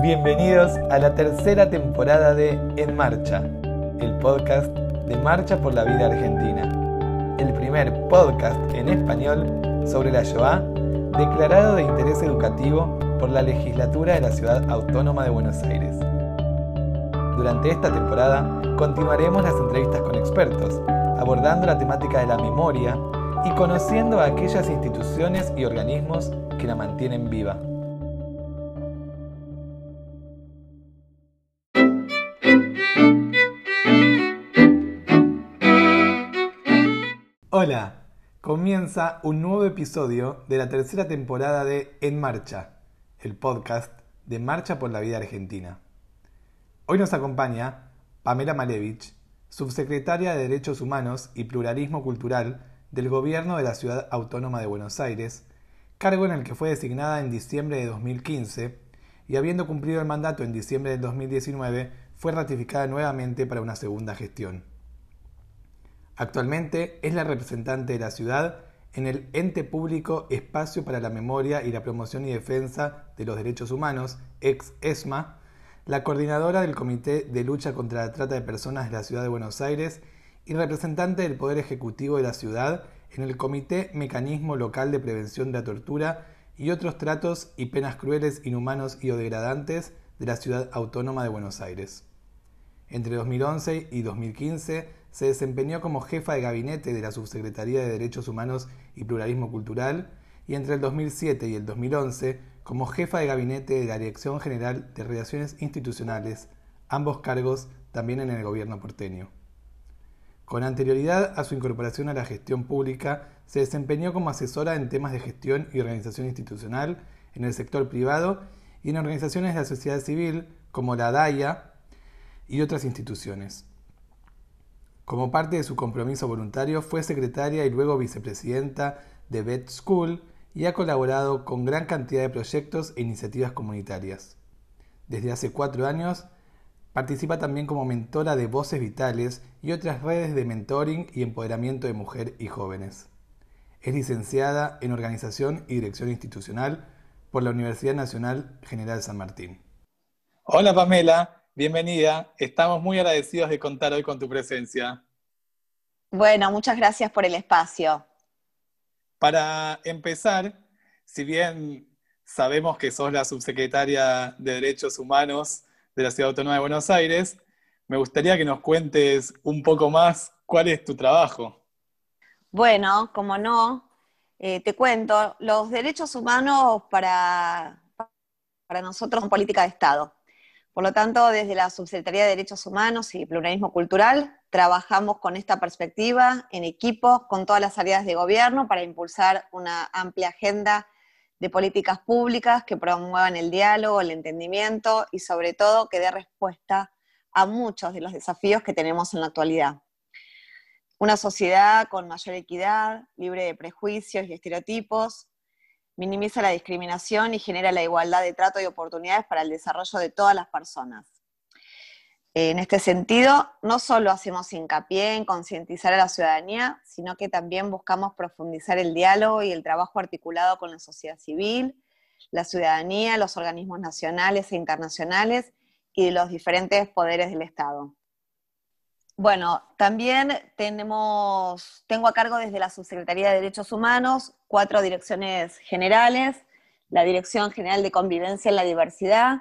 Bienvenidos a la tercera temporada de En Marcha, el podcast de Marcha por la Vida Argentina, el primer podcast en español sobre la Shoah declarado de interés educativo por la legislatura de la Ciudad Autónoma de Buenos Aires. Durante esta temporada continuaremos las entrevistas con expertos, abordando la temática de la memoria y conociendo a aquellas instituciones y organismos que la mantienen viva. Hola, comienza un nuevo episodio de la tercera temporada de En Marcha, el podcast de Marcha por la Vida Argentina. Hoy nos acompaña Pamela Malevich, subsecretaria de Derechos Humanos y Pluralismo Cultural del Gobierno de la Ciudad Autónoma de Buenos Aires, cargo en el que fue designada en diciembre de 2015 y habiendo cumplido el mandato en diciembre del 2019, fue ratificada nuevamente para una segunda gestión. Actualmente es la representante de la ciudad en el ente público Espacio para la Memoria y la Promoción y Defensa de los Derechos Humanos, ex-ESMA, la coordinadora del Comité de Lucha contra la Trata de Personas de la Ciudad de Buenos Aires y representante del Poder Ejecutivo de la ciudad en el Comité Mecanismo Local de Prevención de la Tortura y otros tratos y penas crueles, inhumanos y o degradantes de la Ciudad Autónoma de Buenos Aires. Entre 2011 y 2015 se desempeñó como jefa de gabinete de la Subsecretaría de Derechos Humanos y Pluralismo Cultural y entre el 2007 y el 2011 como jefa de gabinete de la Dirección General de Relaciones Institucionales, ambos cargos también en el gobierno porteño. Con anterioridad a su incorporación a la gestión pública, se desempeñó como asesora en temas de gestión y organización institucional en el sector privado y en organizaciones de la sociedad civil como la DAIA y otras instituciones. Como parte de su compromiso voluntario, fue secretaria y luego vicepresidenta de Vet School y ha colaborado con gran cantidad de proyectos e iniciativas comunitarias. Desde hace cuatro años participa también como mentora de Voces Vitales y otras redes de mentoring y empoderamiento de mujer y jóvenes. Es licenciada en Organización y Dirección Institucional por la Universidad Nacional General San Martín. Hola Pamela, bienvenida. Estamos muy agradecidos de contar hoy con tu presencia. Bueno, muchas gracias por el espacio. Para empezar, si bien sabemos que sos la subsecretaria de Derechos Humanos de la Ciudad Autónoma de Buenos Aires, me gustaría que nos cuentes un poco más cuál es tu trabajo. Bueno, como no, eh, te cuento, los derechos humanos para, para nosotros son política de Estado. Por lo tanto, desde la Subsecretaría de Derechos Humanos y Pluralismo Cultural, trabajamos con esta perspectiva en equipo con todas las áreas de gobierno para impulsar una amplia agenda de políticas públicas que promuevan el diálogo, el entendimiento y sobre todo que dé respuesta a muchos de los desafíos que tenemos en la actualidad. Una sociedad con mayor equidad, libre de prejuicios y estereotipos, minimiza la discriminación y genera la igualdad de trato y oportunidades para el desarrollo de todas las personas. En este sentido, no solo hacemos hincapié en concientizar a la ciudadanía, sino que también buscamos profundizar el diálogo y el trabajo articulado con la sociedad civil, la ciudadanía, los organismos nacionales e internacionales y los diferentes poderes del Estado. Bueno, también tenemos, tengo a cargo desde la Subsecretaría de Derechos Humanos cuatro direcciones generales, la Dirección General de Convivencia en la Diversidad,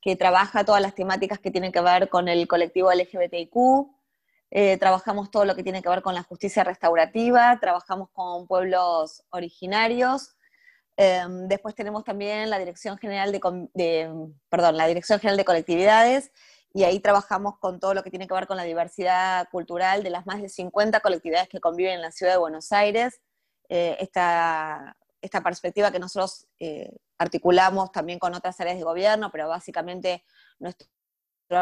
que trabaja todas las temáticas que tienen que ver con el colectivo LGBTIQ, eh, trabajamos todo lo que tiene que ver con la justicia restaurativa, trabajamos con pueblos originarios, em, después tenemos también la Dirección General de, perdón, la Dirección General de Colectividades, y ahí trabajamos con todo lo que tiene que ver con la diversidad cultural de las más de 50 colectividades que conviven en la ciudad de Buenos Aires. Eh, esta, perspectiva que nosotros eh, articulamos también con otras áreas de gobierno, pero básicamente nuestro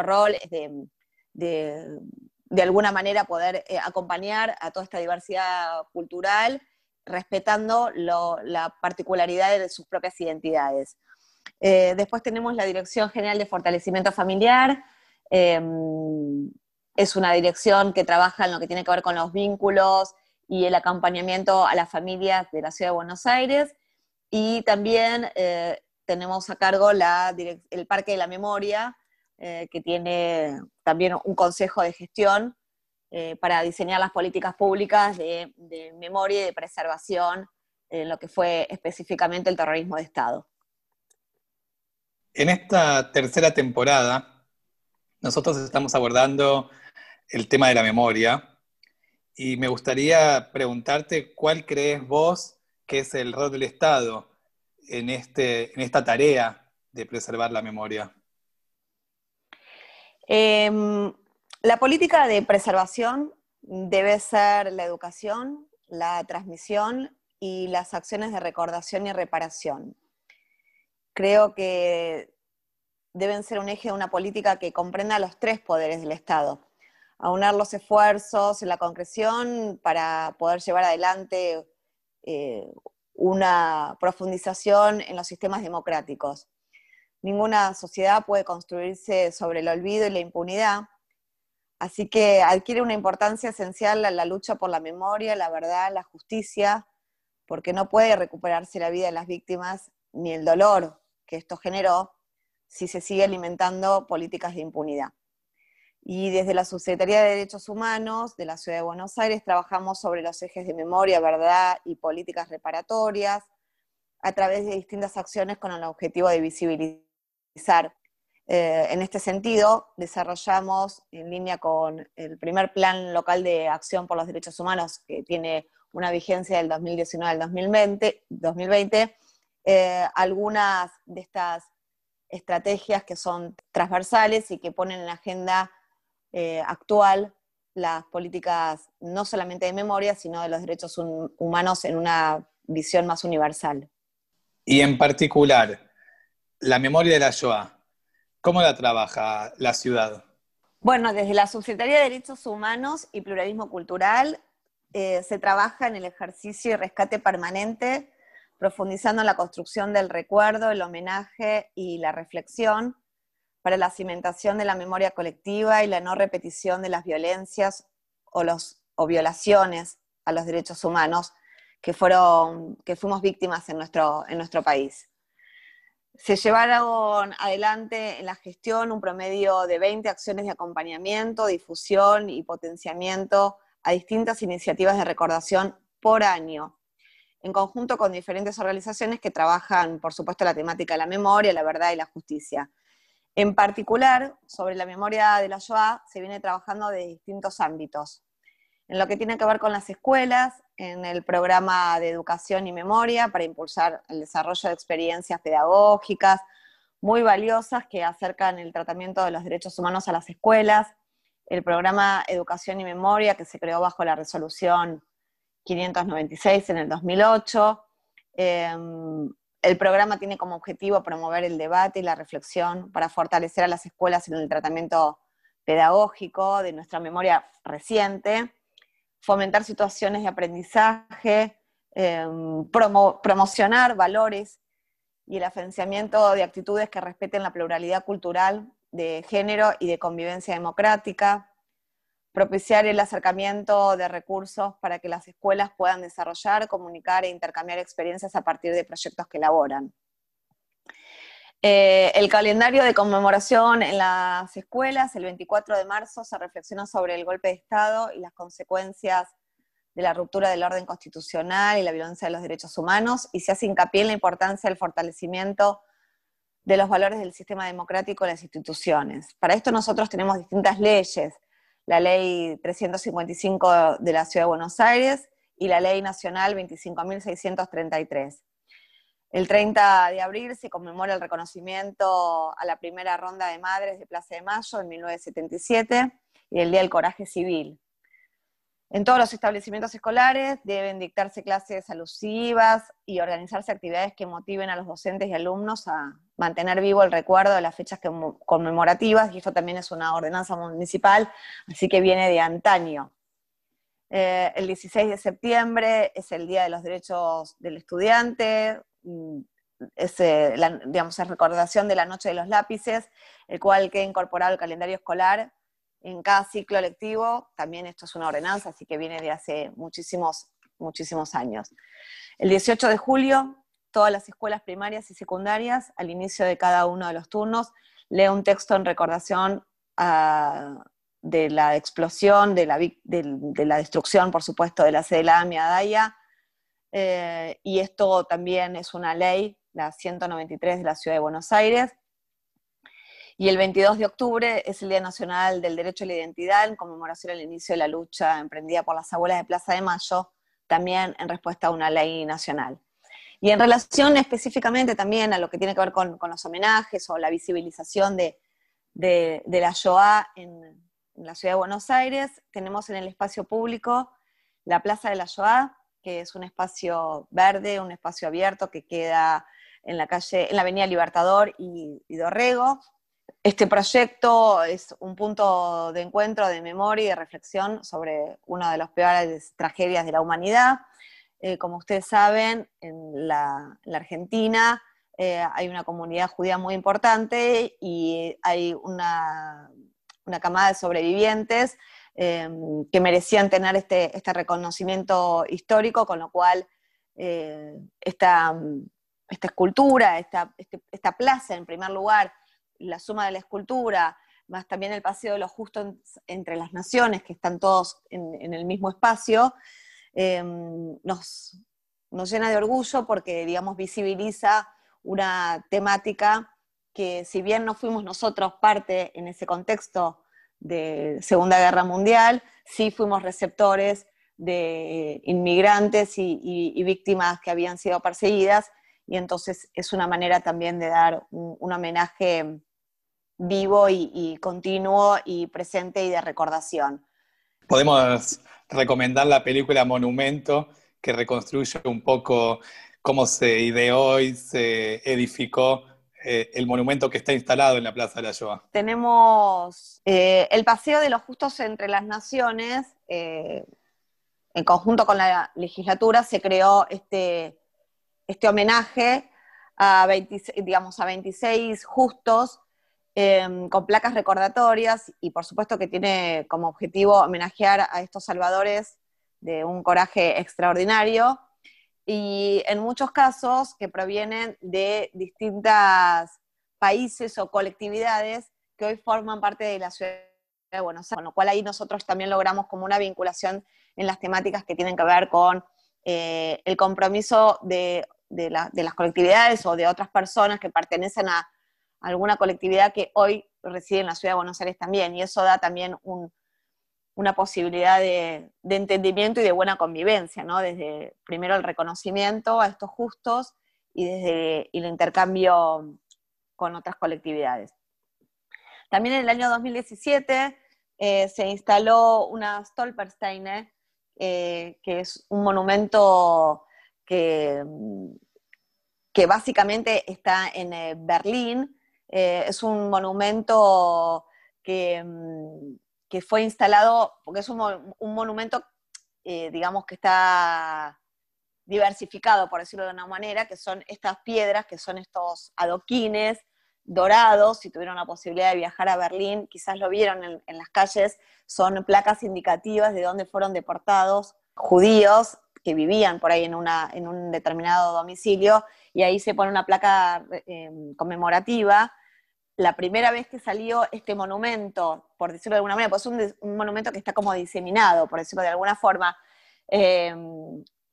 rol es de, de, alguna manera poder eh, acompañar a toda esta diversidad cultural, respetando la particularidad de sus propias identidades. después tenemos la Dirección General de Fortalecimiento Familiar, Em, es una dirección que trabaja en lo que tiene que ver con los vínculos y el acompañamiento a las familias de la ciudad de Buenos Aires. Y también eh, tenemos a cargo el Parque de la Memoria, eh, que tiene también un consejo de gestión eh, para diseñar las políticas públicas de, memoria y de preservación en lo que fue específicamente el terrorismo de Estado. En esta tercera temporada, nosotros estamos abordando el tema de la memoria y me gustaría preguntarte cuál crees vos que es el rol del Estado en, este, en esta tarea de preservar la memoria. Em, la política de preservación debe ser la educación, la transmisión y las acciones de recordación y reparación. Creo que deben ser un eje de una política que comprenda los tres poderes del Estado. Aunar los esfuerzos en la concreción para poder llevar adelante eh, una profundización en los sistemas democráticos. Ninguna sociedad puede construirse sobre el olvido y la impunidad, así que adquiere una importancia esencial la lucha por la memoria, la verdad, la justicia, porque no puede recuperarse la vida de las víctimas ni el dolor que esto generó si se sigue alimentando políticas de impunidad. Y desde la Subsecretaría de Derechos Humanos de la Ciudad de Buenos Aires trabajamos sobre los ejes de memoria, verdad y políticas reparatorias a través de distintas acciones con el objetivo de visibilizar. Eh, en este sentido, desarrollamos en línea con el primer plan local de acción por los derechos humanos, que tiene una vigencia del 2019 al 2020, 2020 eh, algunas de estas estrategias que son transversales y que ponen en la agenda eh, actual las políticas no solamente de memoria, sino de los derechos humanos en una visión más universal. Y en particular, la memoria de la Shoah, ¿cómo la trabaja la ciudad? Bueno, desde la Subsecretaría de Derechos Humanos y Pluralismo Cultural eh, se trabaja en el ejercicio y rescate permanente, profundizando en la construcción del recuerdo, el homenaje y la reflexión para la cimentación de la memoria colectiva y la no repetición de las violencias o, los, o violaciones a los derechos humanos que, fueron, que fuimos víctimas en nuestro, en nuestro país. Se llevaron adelante en la gestión un promedio de 20 acciones de acompañamiento, difusión y potenciamiento a distintas iniciativas de recordación por año, en conjunto con diferentes organizaciones que trabajan, por supuesto, la temática de la memoria, la verdad y la justicia. En particular, sobre la memoria de la Shoah se viene trabajando de distintos ámbitos. En lo que tiene que ver con las escuelas, en el programa de educación y memoria para impulsar el desarrollo de experiencias pedagógicas muy valiosas que acercan el tratamiento de los derechos humanos a las escuelas, el programa Educación y Memoria que se creó bajo la resolución 596 en el 2008, el programa tiene como objetivo promover el debate y la reflexión para fortalecer a las escuelas en el tratamiento pedagógico de nuestra memoria reciente, fomentar situaciones de aprendizaje, em, promocionar valores y el afianzamiento de actitudes que respeten la pluralidad cultural de género y de convivencia democrática, propiciar el acercamiento de recursos para que las escuelas puedan desarrollar, comunicar e intercambiar experiencias a partir de proyectos que elaboran. Eh, el calendario de conmemoración en las escuelas, el 24 de marzo, se reflexiona sobre el golpe de Estado y las consecuencias de la ruptura del orden constitucional y la violencia de los derechos humanos, y se hace hincapié en la importancia del fortalecimiento de los valores del sistema democrático en las instituciones. Para esto nosotros tenemos distintas leyes la ley 355 de la Ciudad de Buenos Aires y la ley nacional 25.633. El 30 de abril se conmemora el reconocimiento a la primera ronda de madres de Plaza de Mayo en 1977 y el Día del Coraje Civil. En todos los establecimientos escolares deben dictarse clases alusivas y organizarse actividades que motiven a los docentes y alumnos a mantener vivo el recuerdo de las fechas conmemorativas, y esto también es una ordenanza municipal, así que viene de antaño. Eh, el 16 de septiembre es el Día de los Derechos del Estudiante, mm, es, eh, la, recordación de la Noche de los Lápices, el cual queda incorporado al calendario escolar en cada ciclo lectivo, también esto es una ordenanza, así que viene de hace muchísimos, muchísimos años. El 18 de julio todas las escuelas primarias y secundarias, al inicio de cada uno de los turnos, lee un texto en recordación ah, de la explosión, de la, de, la, destrucción, por supuesto, de la sede de la AMIA. Eh, y esto también es una ley, la 193 de la Ciudad de Buenos Aires. Y el 22 de octubre es el Día Nacional del Derecho a la Identidad, en conmemoración al inicio de la lucha emprendida por las abuelas de Plaza de Mayo, también en respuesta a una ley nacional. Y en relación específicamente también a lo que tiene que ver con, los homenajes o la visibilización de, la Shoah en, la ciudad de Buenos Aires, tenemos en el espacio público la Plaza de la Shoah, que es un espacio verde, un espacio abierto que queda en la calle, en la Avenida Libertador y Dorrego. Este proyecto es un punto de encuentro, de memoria y de reflexión sobre una de las peores tragedias de la humanidad. Eh, como ustedes saben, en la, Argentina eh, hay una comunidad judía muy importante y hay una, camada de sobrevivientes eh, que merecían tener este, este, reconocimiento histórico, con lo cual esta, escultura, esta, este, esta plaza en primer lugar, la suma de la escultura, más también el paseo de los justos entre las naciones, que están todos en, el mismo espacio, em, nos, nos, llena de orgullo porque, digamos, visibiliza una temática que si bien no fuimos nosotros parte en ese contexto de Segunda Guerra Mundial, sí fuimos receptores de inmigrantes y víctimas que habían sido perseguidas y entonces es una manera también de dar un, homenaje vivo y, continuo y presente y de recordación. Podemos recomendar la película Monumento, que reconstruye un poco cómo se ideó y se edificó eh, el monumento que está instalado en la Plaza de la Shoah. Tenemos eh, el Paseo de los Justos entre las Naciones, eh, en conjunto con la legislatura se creó este este homenaje a, digamos, a 26 justos em, con placas recordatorias y por supuesto que tiene como objetivo homenajear a estos salvadores de un coraje extraordinario y en muchos casos que provienen de distintos países o colectividades que hoy forman parte de la ciudad de Buenos Aires, con lo cual ahí nosotros también logramos como una vinculación en las temáticas que tienen que ver con eh, el compromiso de de, las colectividades o de otras personas que pertenecen a alguna colectividad que hoy reside en la ciudad de Buenos Aires también. Y eso da también una posibilidad de, entendimiento y de buena convivencia, ¿no? Desde primero el reconocimiento a estos justos y desde el intercambio con otras colectividades. También en el año 2017 eh, se instaló una Stolpersteine, eh, que es un monumento que, que básicamente está en eh, Berlín. Eh, es un monumento que, mm, que, fue instalado, porque es un, monumento, eh, digamos, que está diversificado, por decirlo de una manera, que son estas piedras, que son estos adoquines dorados, si tuvieron la posibilidad de viajar a Berlín, quizás lo vieron en, en las calles, son placas indicativas de dónde fueron deportados judíos que vivían por ahí en, una, en un determinado domicilio, y ahí se pone una placa eh, conmemorativa. La primera vez que salió este monumento, por decirlo de alguna manera, pues es un, monumento que está como diseminado, por decirlo de alguna forma, eh,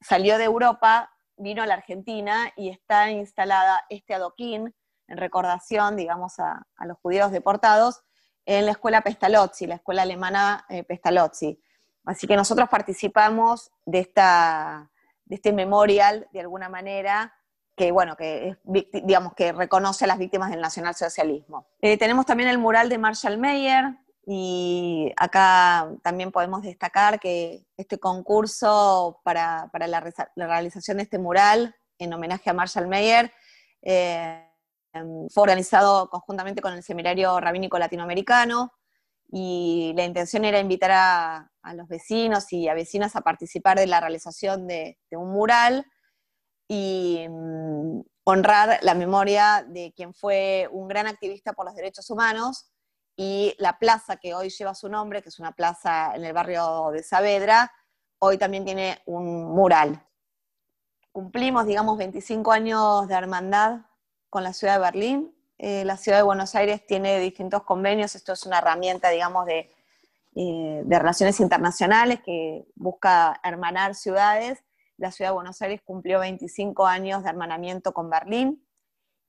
salió de Europa, vino a la Argentina y está instalada este adoquín en recordación, digamos, a, los judíos deportados en la escuela Pestalozzi, la escuela alemana eh, Pestalozzi. Así que nosotros participamos de, esta, de este memorial, de alguna manera, que, bueno, que, digamos, que reconoce a las víctimas del nacionalsocialismo. Eh, tenemos también el mural de Marshall Mayer, y acá también podemos destacar que este concurso para, la, realización de este mural en homenaje a Marshall Mayer eh, fue organizado conjuntamente con el Seminario Rabínico Latinoamericano y la intención era invitar a, los vecinos y a vecinas a participar de la realización de, un mural y mm, honrar la memoria de quien fue un gran activista por los derechos humanos y la plaza que hoy lleva su nombre, que es una plaza en el barrio de Saavedra, hoy también tiene un mural. cumplimos, digamos, 25 años de hermandad con la ciudad de Berlín. Eh, la ciudad de Buenos Aires tiene distintos convenios, esto es una herramienta, digamos, de, eh, de relaciones internacionales que busca hermanar ciudades. La ciudad de Buenos Aires cumplió 25 años de hermanamiento con Berlín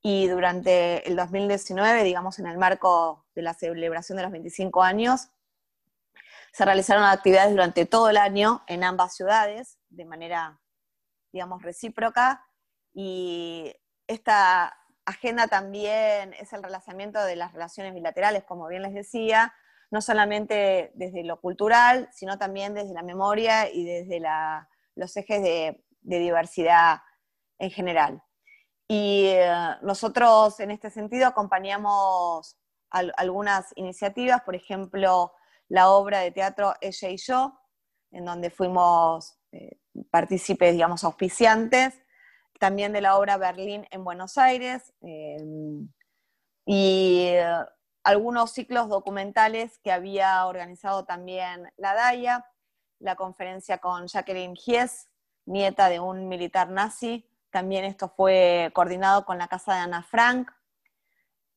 y durante el 2019, digamos, en el marco de la celebración de los 25 años, se realizaron actividades durante todo el año en ambas ciudades de manera, digamos, recíproca y esta agenda también es el relanzamiento de las relaciones bilaterales, como bien les decía, no solamente desde lo cultural, sino también desde la memoria y desde los ejes de, diversidad en general. Y eh, nosotros en este sentido acompañamos algunas iniciativas, por ejemplo, la obra de teatro Ella y yo, en donde fuimos eh, partícipes, digamos, auspiciantes, también de la obra Berlín en Buenos Aires, eh, y algunos ciclos documentales que había organizado también la DAIA, la conferencia con Jacqueline Hies, nieta de un militar nazi, también esto fue coordinado con la Casa de Ana Frank,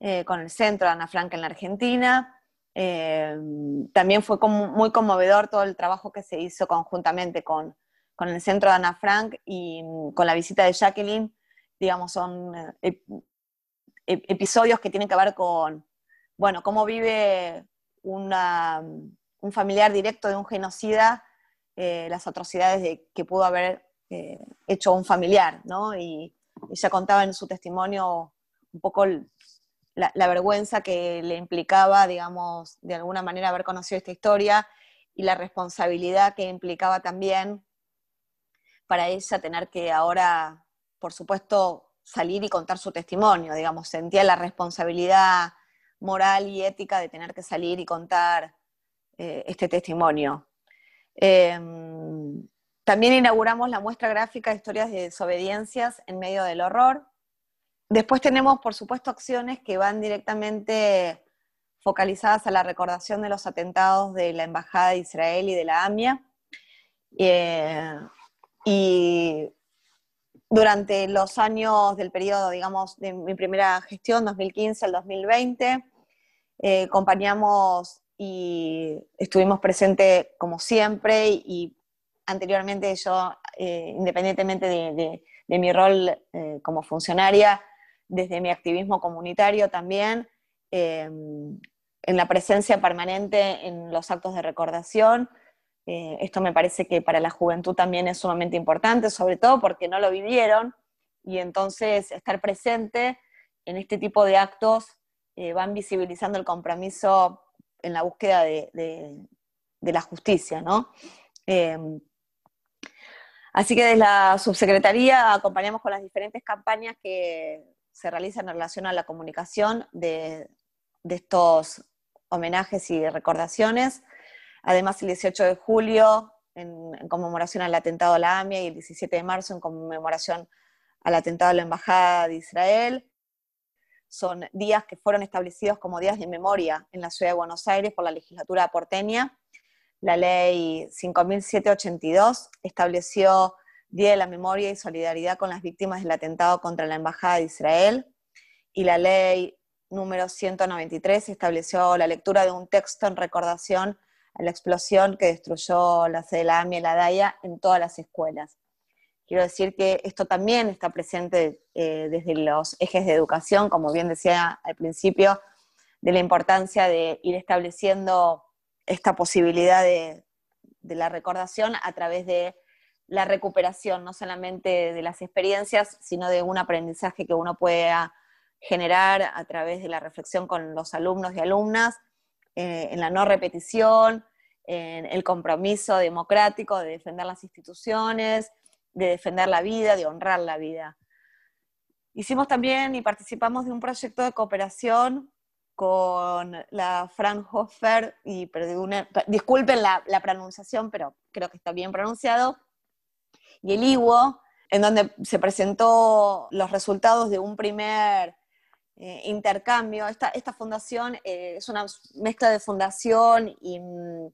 eh, con el Centro de Ana Frank en la Argentina. Eh, también fue muy conmovedor todo el trabajo que se hizo conjuntamente con, con, el Centro de Ana Frank y mm, con la visita de Jacqueline. Digamos, son eh, episodios que tienen que ver con, bueno, cómo vive un familiar directo de un genocida eh, las atrocidades que pudo haber eh, hecho un familiar, ¿no? Y ella contaba en su testimonio un poco la, vergüenza que le implicaba, digamos, de alguna manera haber conocido esta historia y la responsabilidad que implicaba también para ella tener que ahora, por supuesto, salir y contar su testimonio, digamos, sentía la responsabilidad moral y ética de tener que salir y contar eh, este testimonio. Em, también inauguramos la muestra gráfica de historias de desobediencias en medio del horror. Después tenemos, por supuesto, acciones que van directamente focalizadas a la recordación de los atentados de la Embajada de Israel y de la AMIA. Eh, y durante los años del periodo, digamos, de mi primera gestión, 2015 al 2020, eh, acompañamos y estuvimos presentes como siempre y, anteriormente yo, eh, independientemente de, mi rol eh, como funcionaria, desde mi activismo comunitario también, en la presencia permanente en los actos de recordación. esto me parece que para la juventud también es sumamente importante, sobre todo porque no lo vivieron y entonces estar presente en este tipo de actos eh, van visibilizando el compromiso en la búsqueda de, la justicia, ¿no? Em, así que desde la subsecretaría acompañamos con las diferentes campañas que se realizan en relación a la comunicación de, estos homenajes y recordaciones. Además, el 18 de julio, en, en, conmemoración al atentado a la AMIA, y el 17 de marzo, en conmemoración al atentado a la Embajada de Israel son días que fueron establecidos como días de memoria en la ciudad de Buenos Aires por la legislatura porteña. La ley 5782 estableció Día de la Memoria y Solidaridad con las víctimas del atentado contra la Embajada de Israel. Y la ley número 193 estableció la lectura de un texto en recordación a la explosión que destruyó la sede de y la DAIA en todas las escuelas. Quiero decir que esto también está presente eh, desde los ejes de educación, como bien decía al principio, de la importancia de ir estableciendo esta posibilidad de, la recordación a través de la recuperación, no solamente de las experiencias, sino de un aprendizaje que uno pueda generar a través de la reflexión con los alumnos y alumnas, eh, en la no repetición, en el compromiso democrático de defender las instituciones, de defender la vida, de honrar la vida. Hicimos también y participamos de un proyecto de cooperación con la Fraunhofer, y disculpen la, pronunciación, pero creo que está bien pronunciado, y el IWO, en donde se presentó los resultados de un primer eh, intercambio. Esta, esta fundación eh, es una mezcla de fundación y mm,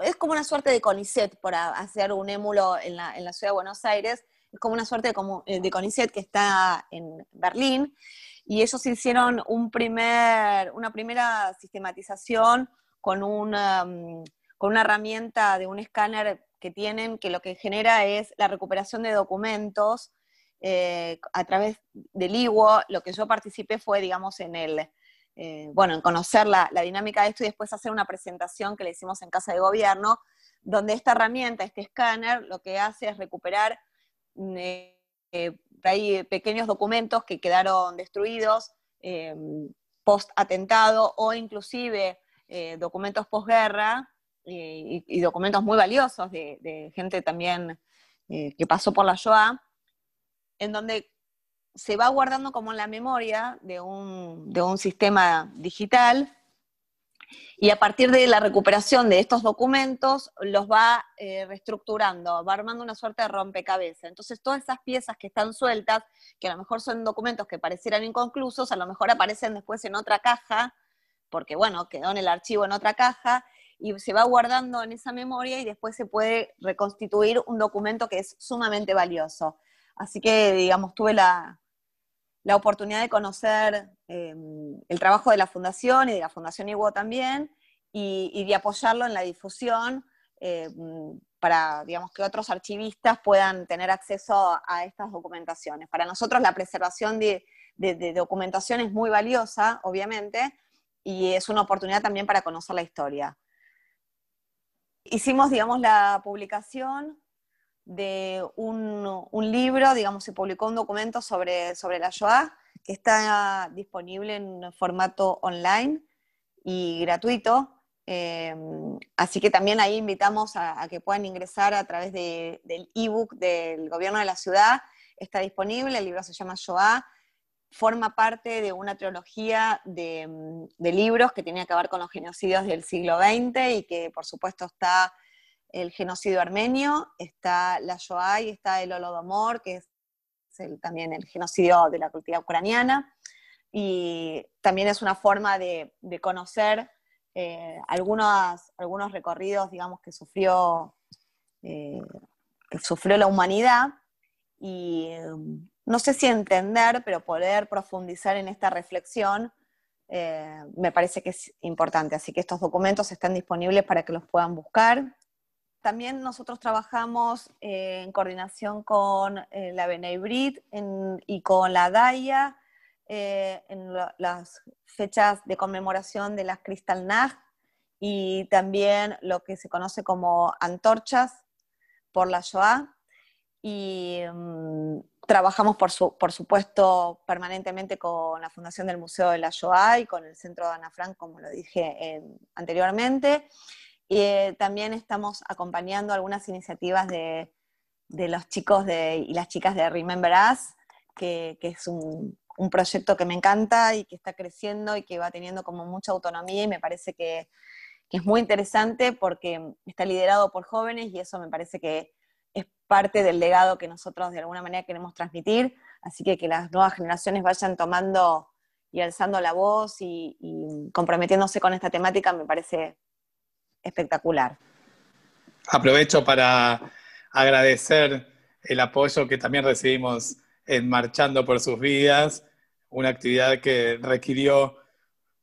es como una suerte de CONICET por hacer un émulo en la, ciudad de Buenos Aires, es como una suerte de, como, CONICET que está en Berlín, y ellos hicieron un primer, una primera sistematización con una, mm, con una herramienta de un escáner que tienen, que lo que genera es la recuperación de documentos eh, a través del IWO. Lo que yo participé fue, digamos, en el, eh, bueno, en conocer la, dinámica de esto y después hacer una presentación que le hicimos en Casa de Gobierno, donde esta herramienta, este escáner, lo que hace es recuperar mm, eh, pequeños documentos que quedaron destruidos eh, post atentado o inclusive documentos posguerra y, y, documentos muy valiosos de, gente también que pasó por la Shoah, en donde se va guardando como en la memoria de un, de un sistema digital y a partir de la recuperación de estos documentos los va eh, reestructurando, va armando una suerte de rompecabezas. Entonces todas esas piezas que están sueltas, que a lo mejor son documentos que parecieran inconclusos, a lo mejor aparecen después en otra caja, porque bueno, quedó en el archivo en otra caja, y se va guardando en esa memoria y después se puede reconstituir un documento que es sumamente valioso. Así que, digamos, tuve la, la oportunidad de conocer em, el trabajo de la Fundación y de la Fundación Iguo también, y, de apoyarlo en la difusión em, para digamos, que otros archivistas puedan tener acceso a estas documentaciones. Para nosotros la preservación de, documentación es muy valiosa, obviamente, y es una oportunidad también para conocer la historia. Hicimos, digamos, la publicación de un, libro, digamos, se publicó un documento sobre, sobre la Shoah, que está disponible en formato online y gratuito. Eh, así que también ahí invitamos a, que puedan ingresar a través del ebook del gobierno de la ciudad. Está disponible, el libro se llama Shoah, forma parte de una trilogía de, de libros que tenía que ver con los genocidios del siglo XX y que por supuesto está el genocidio armenio, está la Shoah y está el Holodomor, que es también el genocidio de la cultura ucraniana, y también es una forma de, conocer eh, algunos, algunos recorridos, digamos, que sufrió, eh, sufrió la humanidad, y no sé si entender, pero poder profundizar en esta reflexión eh, me parece que es importante. Así que estos documentos están disponibles para que los puedan buscar. También nosotros trabajamos eh, en coordinación con eh, la Beneibrit y con la DAIA eh, en las fechas de conmemoración de las Kristallnacht y también lo que se conoce como antorchas por la Shoah. Y mm, trabajamos, por, por, supuesto, permanentemente con la Fundación del Museo de la Shoah y con el Centro de Ana Frank, como lo dije anteriormente. Y eh, también estamos acompañando algunas iniciativas de, los chicos y las chicas de Remember Us, que, es un, proyecto que me encanta y que está creciendo y que va teniendo como mucha autonomía y me parece que, es muy interesante porque está liderado por jóvenes y eso me parece que es parte del legado que nosotros de alguna manera queremos transmitir, así que que las nuevas generaciones vayan tomando y alzando la voz y comprometiéndose con esta temática me parece espectacular. Aprovecho para agradecer el apoyo que también recibimos en Marchando por sus vidas, una actividad que requirió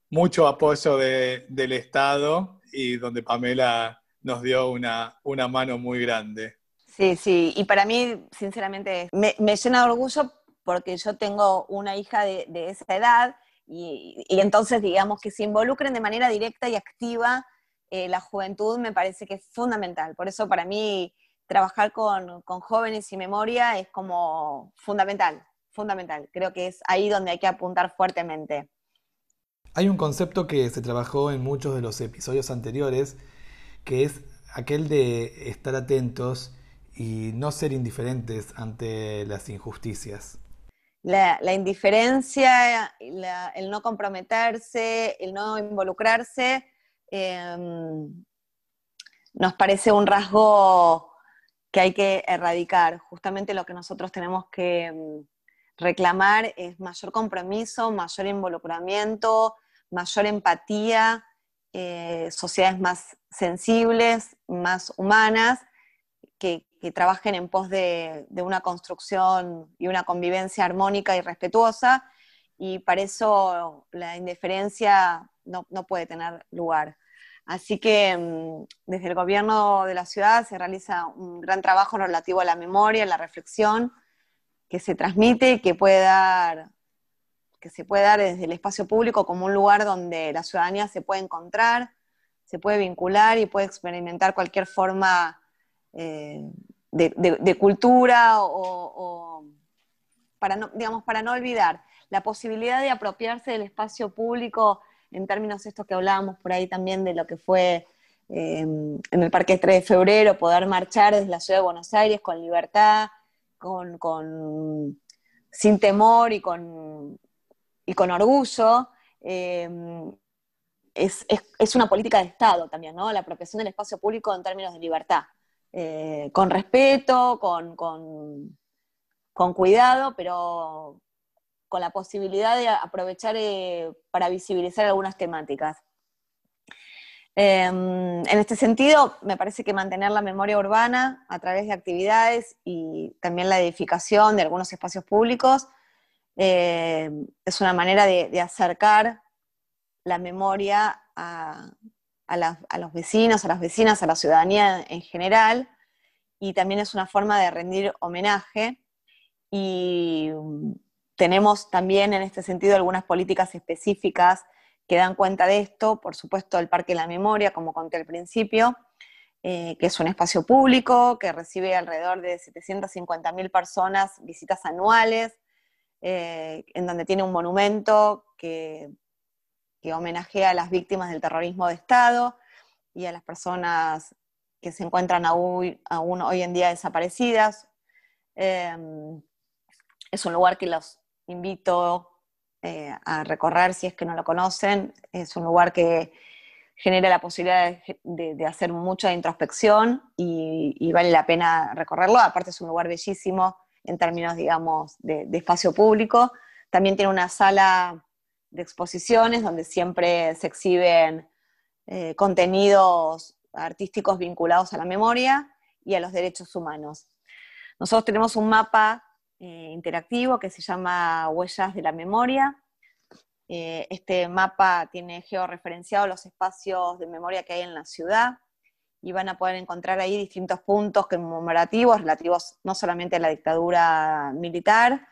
mucho apoyo del Estado y donde Pamela nos dio una, una mano muy grande. Sí, sí, y para mí, sinceramente, me, llena de orgullo porque yo tengo una hija de, esa edad y, y, entonces digamos que se involucren de manera directa y activa eh, la juventud me parece que es fundamental. Por eso para mí trabajar con, jóvenes y memoria es como fundamental, fundamental. Creo que es ahí donde hay que apuntar fuertemente. Hay un concepto que se trabajó en muchos de los episodios anteriores, que es aquel de estar atentos y no ser indiferentes ante las injusticias. La, indiferencia, el no comprometerse, el no involucrarse, Em, nos parece un rasgo que hay que erradicar. Justamente lo que nosotros tenemos que em, reclamar es mayor compromiso, mayor involucramiento, mayor empatía, eh, sociedades más sensibles, más humanas, que, trabajen en pos de, una construcción y una convivencia armónica y respetuosa, y para eso la indiferencia no, puede tener lugar. Así que mm, desde el gobierno de la ciudad se realiza un gran trabajo relativo a la memoria, a la reflexión, que se transmite y que puede dar que se puede dar desde el espacio público como un lugar donde la ciudadanía se puede encontrar, se puede vincular y puede experimentar cualquier forma eh, de, cultura o, para, no, digamos, para no olvidar la posibilidad de apropiarse del espacio público en términos estos que hablábamos por ahí también de lo que fue eh, en el Parque 3 de Febrero, poder marchar desde la ciudad de Buenos Aires con libertad, con, sin temor y con, y con orgullo. Eh, es, una política de Estado también, ¿no? La apropiación del espacio público en términos de libertad. Eh, con respeto, con, con, cuidado, pero con la posibilidad de aprovechar eh, para visibilizar algunas temáticas. Em, en este sentido, me parece que mantener la memoria urbana a través de actividades y también la edificación de algunos espacios públicos eh, es una manera de, acercar la memoria a, los vecinos, a las vecinas, a la ciudadanía en general, y también es una forma de rendir homenaje. Y tenemos también en este sentido algunas políticas específicas que dan cuenta de esto, por supuesto el Parque de la Memoria, como conté al principio, eh, que es un espacio público que recibe alrededor de 750.000 personas, visitas anuales, eh, en donde tiene un monumento que, homenajea a las víctimas del terrorismo de Estado y a las personas que se encuentran aún, hoy en día desaparecidas. Em, es un lugar que los invito eh, a recorrer si es que no lo conocen. Es un lugar que genera la posibilidad de, hacer mucha introspección y, vale la pena recorrerlo. Aparte es un lugar bellísimo en términos, digamos, de, espacio público. También tiene una sala de exposiciones donde siempre se exhiben eh, contenidos artísticos vinculados a la memoria y a los derechos humanos. Nosotros tenemos un mapa eh, interactivo que se llama Huellas de la Memoria. Eh, este mapa tiene georreferenciado los espacios de memoria que hay en la ciudad y van a poder encontrar ahí distintos puntos conmemorativos relativos no solamente a la dictadura militar,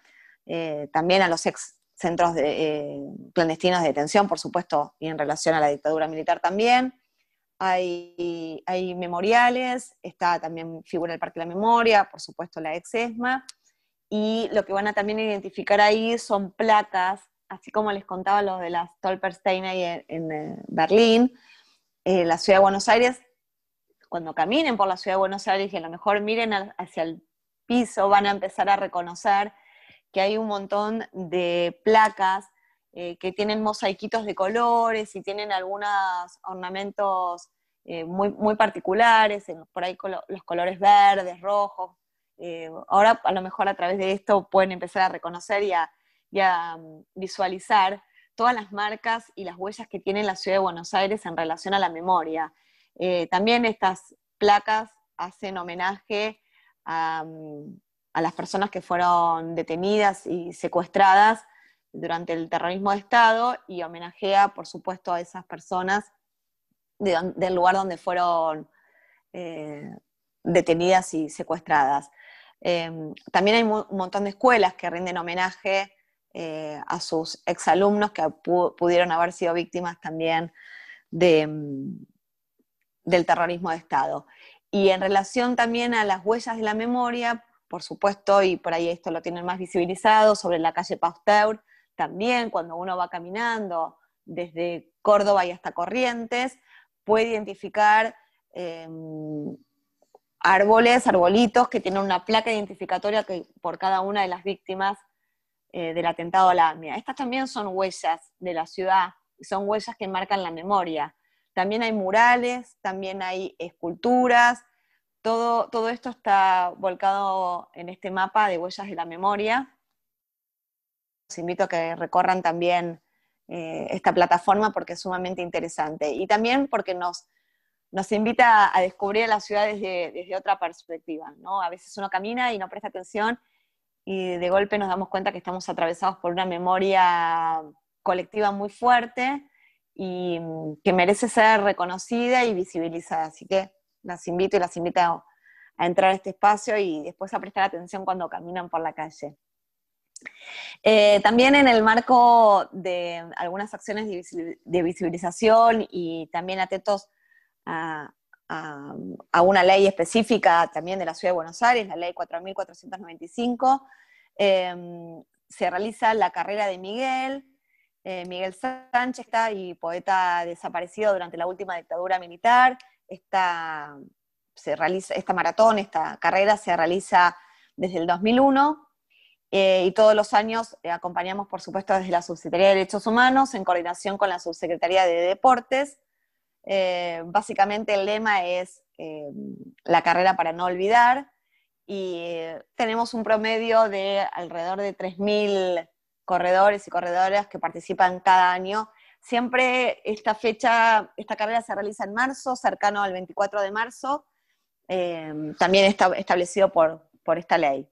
eh, también a los ex centros de, clandestinos de detención, por supuesto, y en relación a la dictadura militar también. Hay, hay memoriales, está también figura el Parque de la Memoria, por supuesto la ex ESMA, y lo que van a también identificar ahí son placas, así como les contaba lo de las Stolperstein ahí en, en Berlín, eh, la ciudad de Buenos Aires cuando caminen por la ciudad de Buenos Aires y a lo mejor miren hacia el piso, van a empezar a reconocer que hay un montón de placas eh, que tienen mosaiquitos de colores y tienen algunos ornamentos eh, muy, muy particulares, por ahí los colores verdes, rojos. Eh, ahora a lo mejor a través de esto pueden empezar a reconocer y a mm, visualizar todas las marcas y las huellas que tiene la ciudad de Buenos Aires en relación a la memoria. Eh, también estas placas hacen homenaje mm, a, las personas que fueron detenidas y secuestradas durante el terrorismo de Estado y homenajea, por supuesto, a esas personas del lugar donde fueron eh, detenidas y secuestradas. Em, también hay un montón de escuelas que rinden homenaje eh, a sus exalumnos que pudieron haber sido víctimas también de, mm, del terrorismo de Estado. Y en relación también a las huellas de la memoria, por supuesto, y por ahí esto lo tienen más visibilizado, sobre la calle Pasteur, también cuando uno va caminando desde Córdoba y hasta Corrientes, puede identificar em, árboles, arbolitos que tienen una placa identificatoria que, por cada una de las víctimas eh, del atentado a la AMIA. Estas también son huellas de la ciudad, son huellas que marcan la memoria. También hay murales, también hay esculturas, todo, todo esto está volcado en este mapa de huellas de la memoria. Los invito a que recorran también eh, esta plataforma porque es sumamente interesante y también porque nos, nos invita a descubrir la ciudad desde, otra perspectiva, ¿no? A veces uno camina y no presta atención y de golpe nos damos cuenta que estamos atravesados por una memoria colectiva muy fuerte y mm, que merece ser reconocida y visibilizada. Así que las invito y las invito a, entrar a este espacio y después a prestar atención cuando caminan por la calle. Eh, también en el marco de algunas acciones de visibilización y también atentos a, una ley específica también de la Ciudad de Buenos Aires, la ley 4.495, em, se realiza la carrera de Miguel, eh, Miguel Sánchez está y poeta desaparecido durante la última dictadura militar. Esta, se realiza, esta maratón, esta carrera se realiza desde el 2001 eh, y todos los años eh, acompañamos, por supuesto, desde la Subsecretaría de Derechos Humanos en coordinación con la Subsecretaría de Deportes. Básicamente el lema es la carrera para no olvidar y tenemos un promedio de alrededor de 3.000 corredores y corredoras que participan cada año. Siempre esta fecha, esta carrera se realiza en marzo, cercano al 24 de marzo, eh, también está establecido por, por esta ley.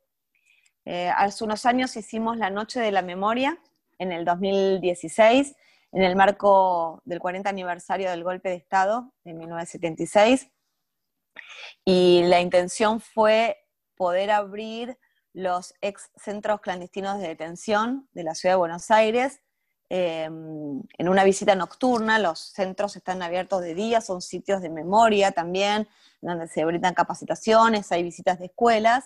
Eh, hace unos años hicimos la Noche de la Memoria, en el 2016, en el marco del 40 aniversario del golpe de Estado de 1976, y la intención fue poder abrir los ex centros clandestinos de detención de la ciudad de Buenos Aires. Em, en una visita nocturna, los centros están abiertos de día, son sitios de memoria también, donde se brindan capacitaciones, hay visitas de escuelas,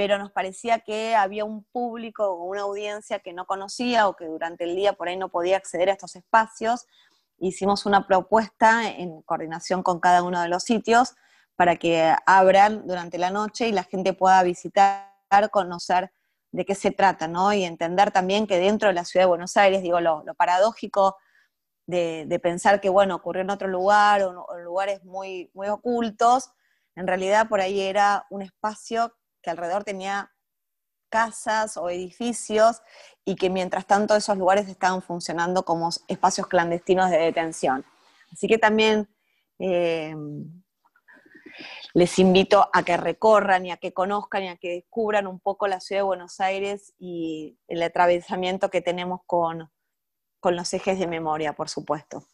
pero nos parecía que había un público o una audiencia que no conocía o que durante el día por ahí no podía acceder a estos espacios. Hicimos una propuesta en coordinación con cada uno de los sitios para que abran durante la noche y la gente pueda visitar conocer de qué se trata, ¿no? Y entender también que dentro de la ciudad de Buenos Aires, digo, lo, paradójico de, pensar que, bueno, ocurrió en otro lugar o, en lugares muy, muy ocultos, en realidad por ahí era un espacio que alrededor tenía casas o edificios y que mientras tanto esos lugares estaban funcionando como espacios clandestinos de detención. Así que también eh, les invito a que recorran y a que conozcan y a que descubran un poco la ciudad de Buenos Aires y el atravesamiento que tenemos con, los ejes de memoria, por supuesto.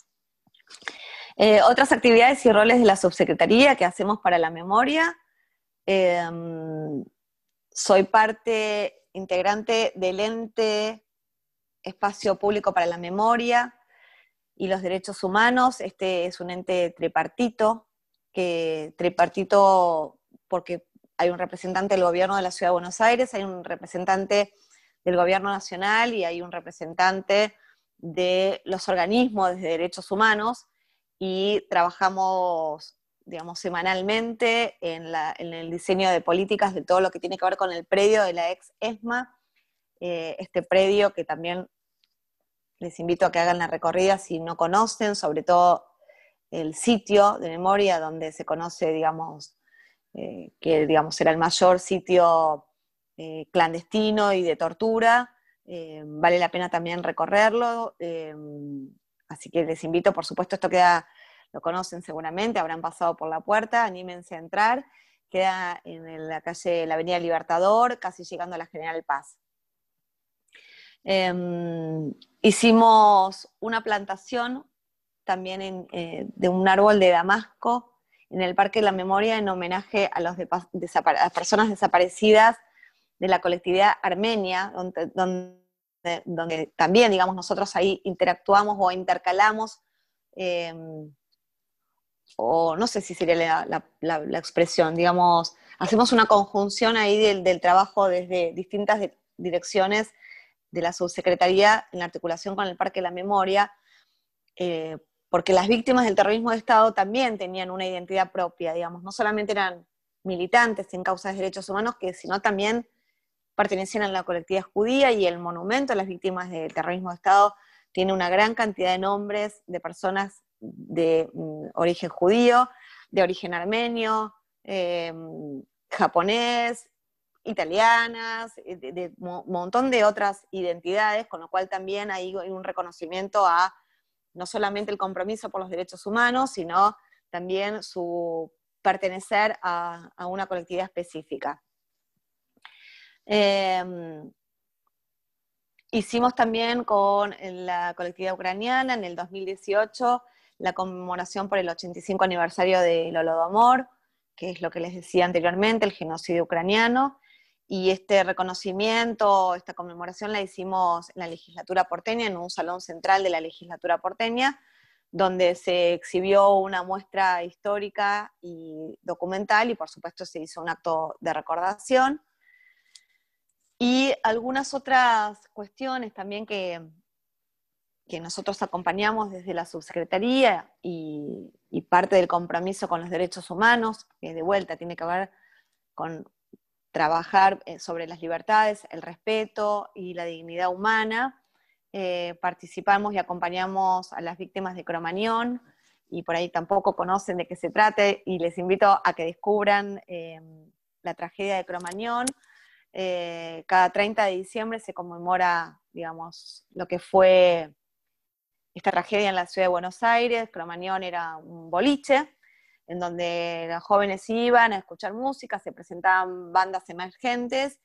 Eh, otras actividades y roles de la subsecretaría que hacemos para la memoria. Em, soy parte integrante del ente Espacio Público para la Memoria y los Derechos Humanos. Este es un ente tripartito que tripartito, porque hay un representante del gobierno de la Ciudad de Buenos Aires, hay un representante del gobierno nacional y hay un representante de los organismos de derechos humanos y trabajamos, digamos, semanalmente en, el diseño de políticas de todo lo que tiene que ver con el predio de la ex ESMA, eh, este predio que también les invito a que hagan la recorrida si no conocen, sobre todo el sitio de memoria donde se conoce, digamos, eh, que digamos, era el mayor sitio eh, clandestino y de tortura. Vale la pena también recorrerlo. así que les invito, por supuesto, esto queda, lo conocen seguramente, habrán pasado por la puerta, anímense a entrar. Queda en la calle, la Avenida Libertador, casi llegando a la General Paz. Em, hicimos una plantación también eh, de un árbol de Damasco en el Parque de la Memoria en homenaje a, las personas desaparecidas de la colectividad armenia, donde, también, digamos, nosotros ahí interactuamos o intercalamos, em, o no sé si sería la, expresión, digamos, hacemos una conjunción ahí del, trabajo desde distintas direcciones de la subsecretaría en articulación con el Parque de la Memoria, eh, porque las víctimas del terrorismo de Estado también tenían una identidad propia, digamos, no solamente eran militantes en causas de derechos humanos, que sino también pertenecían a la colectividad judía y el monumento a las víctimas del terrorismo de Estado. Tiene una gran cantidad de nombres de personas de mm, origen judío, de origen armenio, em, japonés, italianas, eh, de un montón de otras identidades, con lo cual también hay un reconocimiento a no solamente el compromiso por los derechos humanos, sino también su pertenecer a, una colectividad específica. Em, hicimos también con la colectividad ucraniana en el 2018 la conmemoración por el 85 aniversario del Holodomor, que es lo que les decía anteriormente, el genocidio ucraniano, y este reconocimiento, esta conmemoración la hicimos en la legislatura porteña, en un salón central de la legislatura porteña, donde se exhibió una muestra histórica y documental y por supuesto se hizo un acto de recordación. Y algunas otras cuestiones también que, que nosotros acompañamos desde la subsecretaría y, parte del compromiso con los derechos humanos, que de vuelta tiene que ver con trabajar eh, sobre las libertades, el respeto y la dignidad humana. Eh, participamos y acompañamos a las víctimas de Cromañón y por ahí tampoco conocen de qué se trate y les invito a que descubran eh, la tragedia de Cromañón. cada 30 de diciembre se conmemora, digamos, lo que fue esta tragedia en la ciudad de Buenos Aires. Cromañón era un boliche en donde los jóvenes iban a escuchar música, se presentaban bandas emergentes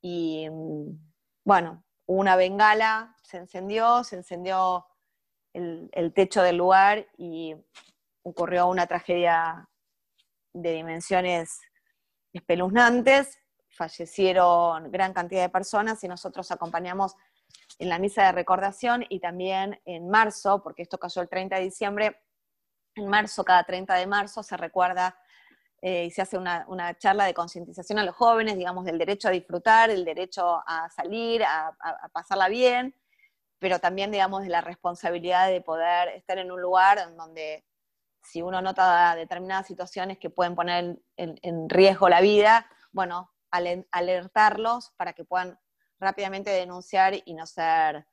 y, bueno, una bengala se encendió, se encendió el, techo del lugar y ocurrió una tragedia de dimensiones espeluznantes, fallecieron gran cantidad de personas y nosotros acompañamos en la misa de recordación y también en marzo, porque esto cayó el 30 de diciembre, en marzo, cada 30 de marzo, se recuerda eh, y se hace una, charla de concientización a los jóvenes, digamos, del derecho a disfrutar, el derecho a salir, a, pasarla bien, pero también, digamos, de la responsabilidad de poder estar en un lugar en donde si uno nota determinadas situaciones que pueden poner en, riesgo la vida, bueno, alertarlos para que puedan rápidamente denunciar y no ser,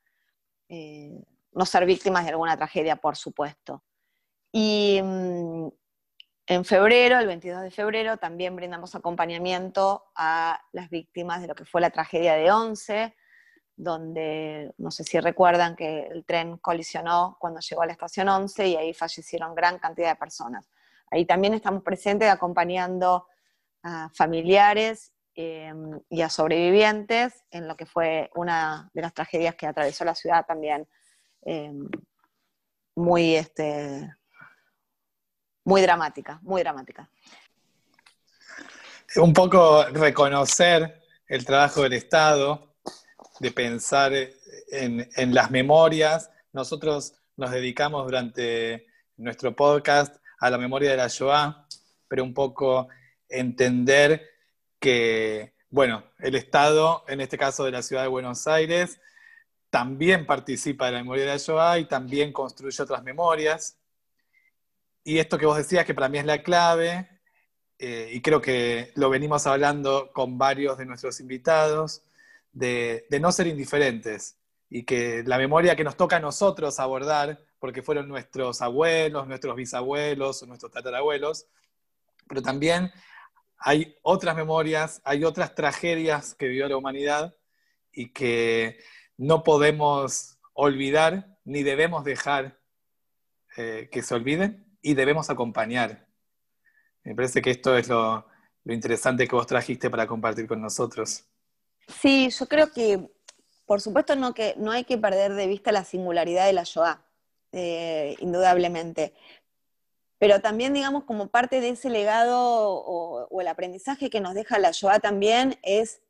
eh, no ser víctimas de alguna tragedia, por supuesto. Y mm, en febrero, el 22 de febrero, también brindamos acompañamiento a las víctimas de lo que fue la tragedia de Once, donde no sé si recuerdan que el tren colisionó cuando llegó a la estación 11 y ahí fallecieron gran cantidad de personas. Ahí también estamos presentes acompañando a familiares em, y a sobrevivientes en lo que fue una de las tragedias que atravesó la ciudad también em, muy este, muy dramática, muy dramática. Un poco reconocer el trabajo del Estado, de pensar en, las memorias. Nosotros nos dedicamos durante nuestro podcast a la memoria de la Shoah, pero un poco entender que, bueno, el Estado, en este caso de la ciudad de Buenos Aires, también participa de la memoria de Shoah y también construye otras memorias. Y esto que vos decías, que para mí es la clave, eh, y creo que lo venimos hablando con varios de nuestros invitados, de, no ser indiferentes y que la memoria que nos toca a nosotros abordar, porque fueron nuestros abuelos, nuestros bisabuelos, nuestros tatarabuelos, pero también hay otras memorias, hay otras tragedias que vivió la humanidad y que no podemos olvidar ni debemos dejar eh, que se olviden y debemos acompañar. Me parece que esto es lo, interesante que vos trajiste para compartir con nosotros. Sí, yo creo que, por supuesto, no, que, no hay que perder de vista la singularidad de la Shoah, eh, indudablemente. Pero también, digamos, como parte de ese legado o, el aprendizaje que nos deja la Shoah también es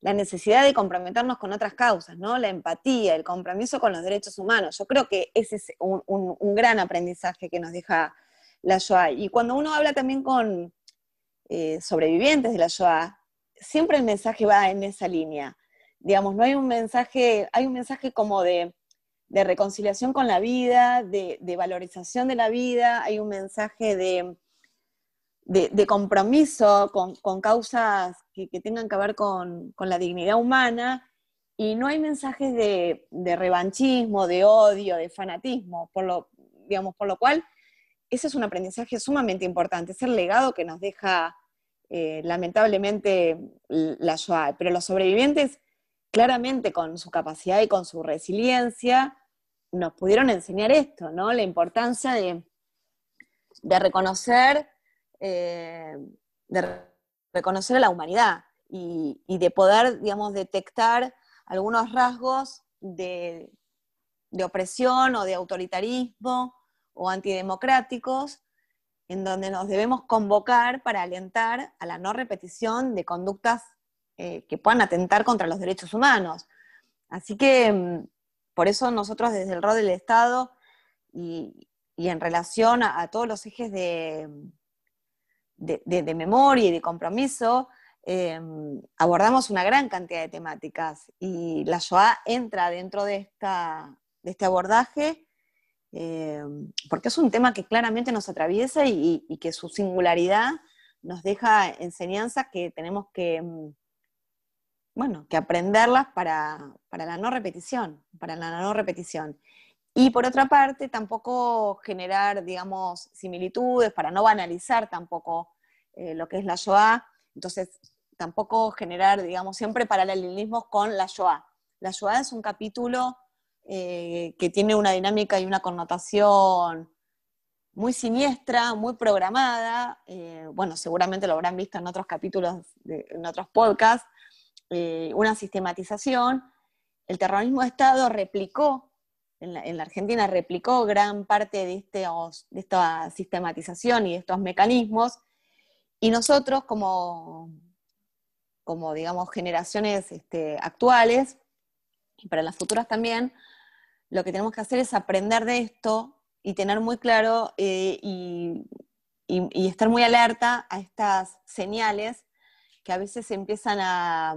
la necesidad de comprometernos con otras causas, ¿no? La empatía, el compromiso con los derechos humanos. Yo creo que ese es un, gran aprendizaje que nos deja la Shoah. Y cuando uno habla también con eh, sobrevivientes de la Shoah, siempre el mensaje va en esa línea. Digamos, no hay un mensaje, hay un mensaje como de, reconciliación con la vida, de, de valorización de la vida, hay un mensaje de de, compromiso con, causas que, tengan que ver con, la dignidad humana. Y no hay mensajes de, revanchismo, de odio, de fanatismo, por lo, digamos, por lo cual ese es un aprendizaje sumamente importante, es el legado que nos deja eh, lamentablemente la Shoah, pero los sobrevivientes claramente con su capacidad y con su resiliencia nos pudieron enseñar esto, ¿no? La importancia de, de reconocer, eh, de reconocer a la humanidad y, de poder, digamos, detectar algunos rasgos de, de opresión o de autoritarismo o antidemocráticos en donde nos debemos convocar para alentar a la no repetición de conductas eh, que puedan atentar contra los derechos humanos. Así que mm, por eso nosotros desde el rol del Estado y, en relación a, todos los ejes de, de, memoria y de compromiso, em, abordamos una gran cantidad de temáticas y la SOA entra dentro de, esta, de este abordaje eh, porque es un tema que claramente nos atraviesa y, que su singularidad nos deja enseñanzas que tenemos que, mm, bueno, que aprenderlas para, la no repetición, para la no repetición. Y por otra parte, tampoco generar, digamos, similitudes, para no banalizar tampoco eh, lo que es la Shoah, entonces tampoco generar, digamos, siempre paralelismos con la Shoah. La Shoah es un capítulo eh, que tiene una dinámica y una connotación muy siniestra, muy programada. Eh, bueno, seguramente lo habrán visto en otros capítulos, en otros podcasts, eh, una sistematización. El terrorismo de Estado replicó, en la, Argentina replicó gran parte de, este, de esta sistematización y de estos mecanismos, y nosotros como, como digamos, generaciones este, actuales, y para las futuras también, lo que tenemos que hacer es aprender de esto y tener muy claro eh, y, estar muy alerta a estas señales que a veces empiezan a,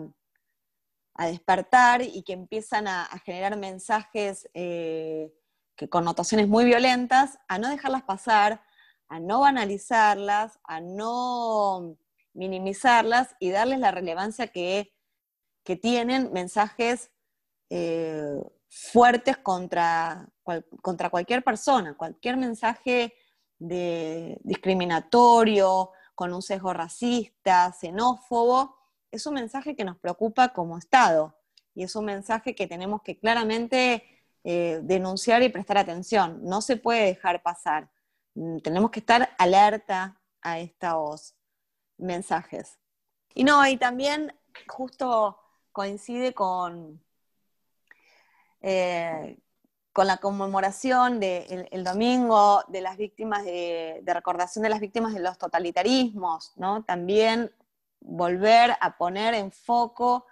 despertar y que empiezan a, generar mensajes eh, que con notaciones muy violentas, a no dejarlas pasar, a no banalizarlas, a no minimizarlas y darles la relevancia que, tienen mensajes eh, fuertes contra, contra cualquier persona, cualquier mensaje de discriminatorio, con un sesgo racista, xenófobo, es un mensaje que nos preocupa como Estado y es un mensaje que tenemos que claramente eh, denunciar y prestar atención. No se puede dejar pasar. Mm, tenemos que estar alerta a estos mensajes. Y no, y también justo coincide con, eh, con la conmemoración del el domingo de las víctimas de, recordación de las víctimas de los totalitarismos, ¿no? También volver a poner en foco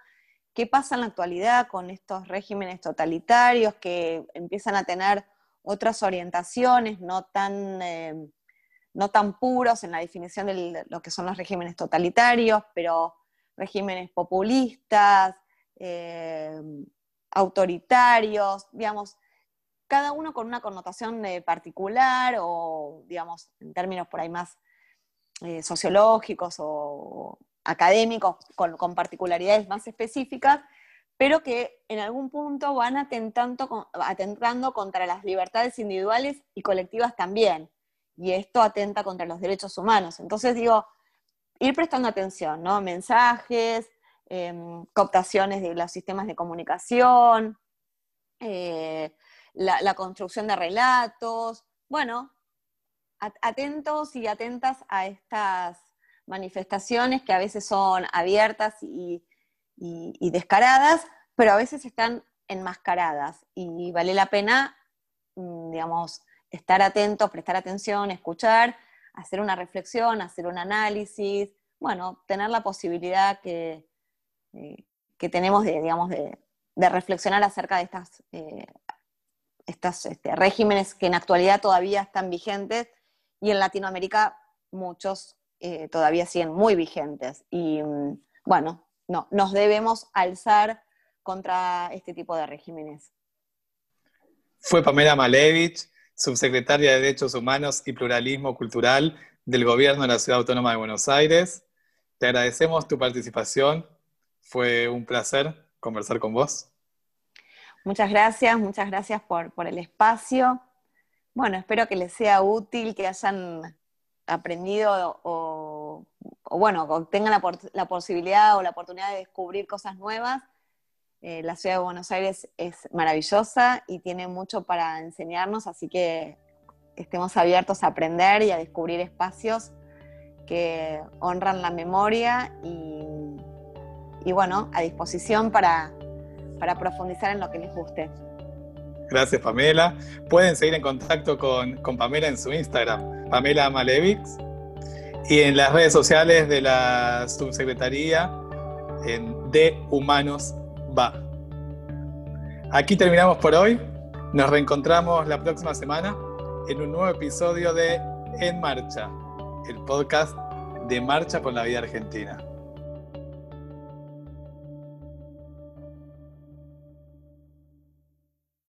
qué pasa en la actualidad con estos regímenes totalitarios que empiezan a tener otras orientaciones no tan, eh, no tan puros en la definición de lo que son los regímenes totalitarios, pero regímenes populistas, eh, autoritarios, digamos, cada uno con una connotación eh, particular o, digamos, en términos por ahí más sociológicos o académicos, con, particularidades más específicas, pero que en algún punto van atentando, contra las libertades individuales y colectivas también. Y esto atenta contra los derechos humanos. Entonces digo, ir prestando atención, ¿no? Mensajes, Em, cooptaciones de los sistemas de comunicación, eh, la, construcción de relatos. Bueno, atentos y atentas a estas manifestaciones que a veces son abiertas y, descaradas, pero a veces están enmascaradas. Y vale la pena, mm, digamos, estar atentos, prestar atención, escuchar, hacer una reflexión, hacer un análisis, bueno, tener la posibilidad que, eh, que tenemos de, digamos, de, reflexionar acerca de estas, eh, estos este, regímenes que en actualidad todavía están vigentes y en Latinoamérica muchos eh, todavía siguen muy vigentes. Y mm, bueno, no, nos debemos alzar contra este tipo de regímenes. Fue Pamela Malevich, subsecretaria de Derechos Humanos y Pluralismo Cultural del Gobierno de la Ciudad Autónoma de Buenos Aires. Te agradecemos tu participación fue un placer conversar con vos. Muchas gracias, muchas gracias por, el espacio. Bueno, espero que les sea útil, que hayan aprendido o, bueno, tengan la, posibilidad o la oportunidad de descubrir cosas nuevas. Eh, la ciudad de Buenos Aires es maravillosa y tiene mucho para enseñarnos, así que estemos abiertos a aprender y a descubrir espacios que honran la memoria y, bueno, a disposición para, para profundizar en lo que les guste. Gracias, Pamela. Pueden seguir en contacto con, con Pamela en su Instagram, Pamela Malevix, y en las redes sociales de la subsecretaría De Humanos Va. Aquí terminamos por hoy. Nos reencontramos la próxima semana en un nuevo episodio de En Marcha, el podcast de Marcha por la Vida Argentina.